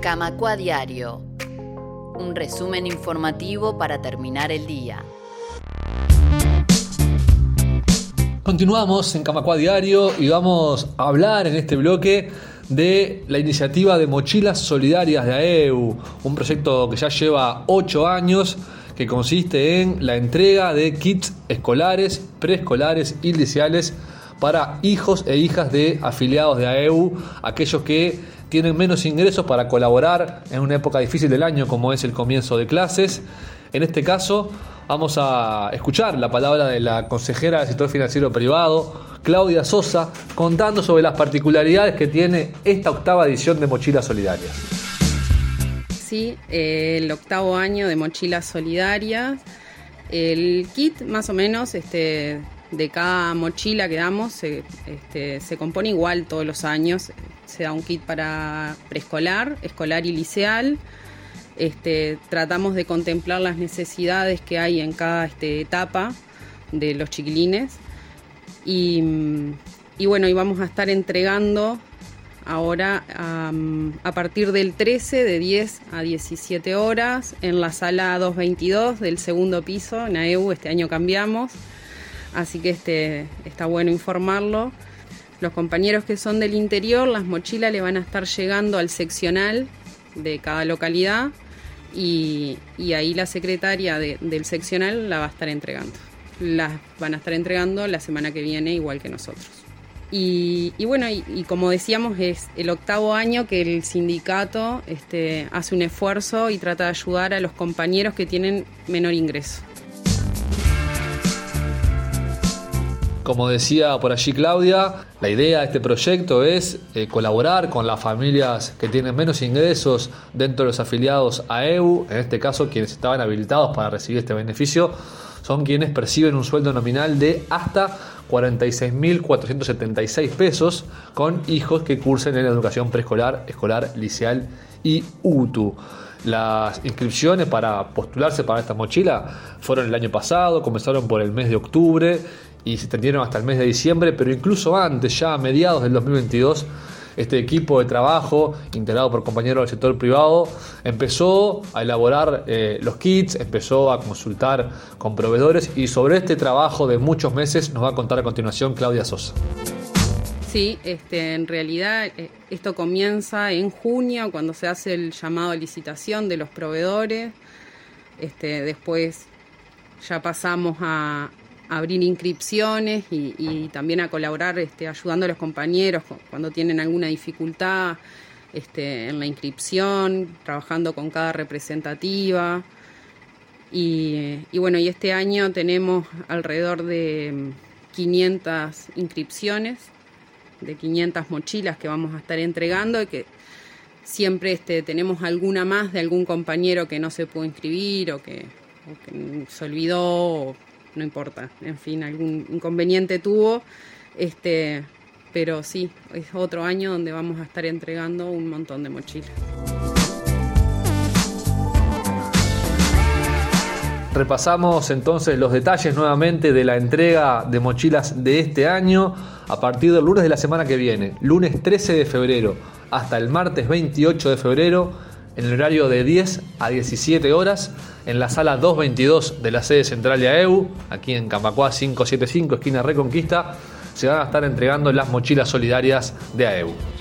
Camacua Diario. Un resumen informativo para terminar el día. Continuamos en Camacua Diario y vamos a hablar en este bloque de la iniciativa de Mochilas Solidarias de AEU, un proyecto que ya lleva ocho años que consiste en la entrega de kits escolares, preescolares y liceales para hijos e hijas de afiliados de AEU, aquellos que tienen menos ingresos para colaborar en una época difícil del año como es el comienzo de clases. En este caso vamos a escuchar la palabra de la consejera del sector financiero privado, Claudia Sosa, contando sobre las particularidades que tiene esta octava edición de Mochilas Solidarias. Sí, el octavo año de Mochilas Solidarias. El kit más o menos este, de cada mochila que damos se, este, se compone igual todos los años. Se da un kit para preescolar, escolar y liceal. Este, tratamos de contemplar las necesidades que hay en cada este, etapa de los chiquilines. Y, bueno, vamos a estar entregando ahora a partir del 13 de 10 a 17 horas en la sala 222 del segundo piso en AEU, este año cambiamos así que este, está bueno informarlo. Los compañeros que son del interior, las mochilas le van a estar llegando al seccional de cada localidad y, ahí la secretaria del seccional la va a estar entregando. Las van a estar entregando la semana que viene igual que nosotros. Y, bueno, y, como decíamos, es el octavo año que el sindicato este, hace un esfuerzo y trata de ayudar a los compañeros que tienen menor ingreso. Como decía por allí Claudia, la idea de este proyecto es eh, colaborar con las familias que tienen menos ingresos dentro de los afiliados a EU, en este caso quienes estaban habilitados para recibir este beneficio son quienes perciben un sueldo nominal de hasta 46.476 pesos con hijos que cursen en la educación preescolar, escolar, liceal y UTU. Las inscripciones para postularse para esta mochila fueron el año pasado, comenzaron por el mes de octubre y se extendieron hasta el mes de diciembre, pero incluso antes, ya a mediados del 2022, este equipo de trabajo, integrado por compañeros del sector privado, empezó a elaborar eh, los kits, empezó a consultar con proveedores y sobre este trabajo de muchos meses nos va a contar a continuación Claudia Sosa. Sí, este, en realidad eh, esto comienza en junio cuando se hace el llamado a licitación de los proveedores. Este, después ya pasamos a, abrir inscripciones y, también a colaborar este, ayudando a los compañeros cuando tienen alguna dificultad este, en la inscripción, trabajando con cada representativa. Y, bueno, y este año tenemos alrededor de 500 inscripciones, de 500 mochilas que vamos a estar entregando y que siempre este, tenemos alguna más de algún compañero que no se pudo inscribir o que, o que se olvidó no importa, en fin, algún inconveniente tuvo, este, pero sí, es otro año donde vamos a estar entregando un montón de mochilas. Repasamos entonces los detalles nuevamente de la entrega de mochilas de este año a partir del lunes de la semana que viene, lunes 13 de febrero hasta el martes 28 de febrero en el horario de 10 a 17 horas en la sala 222 de la sede central de AEU, aquí en Camacuá 575, esquina Reconquista, se van a estar entregando las mochilas solidarias de AEU.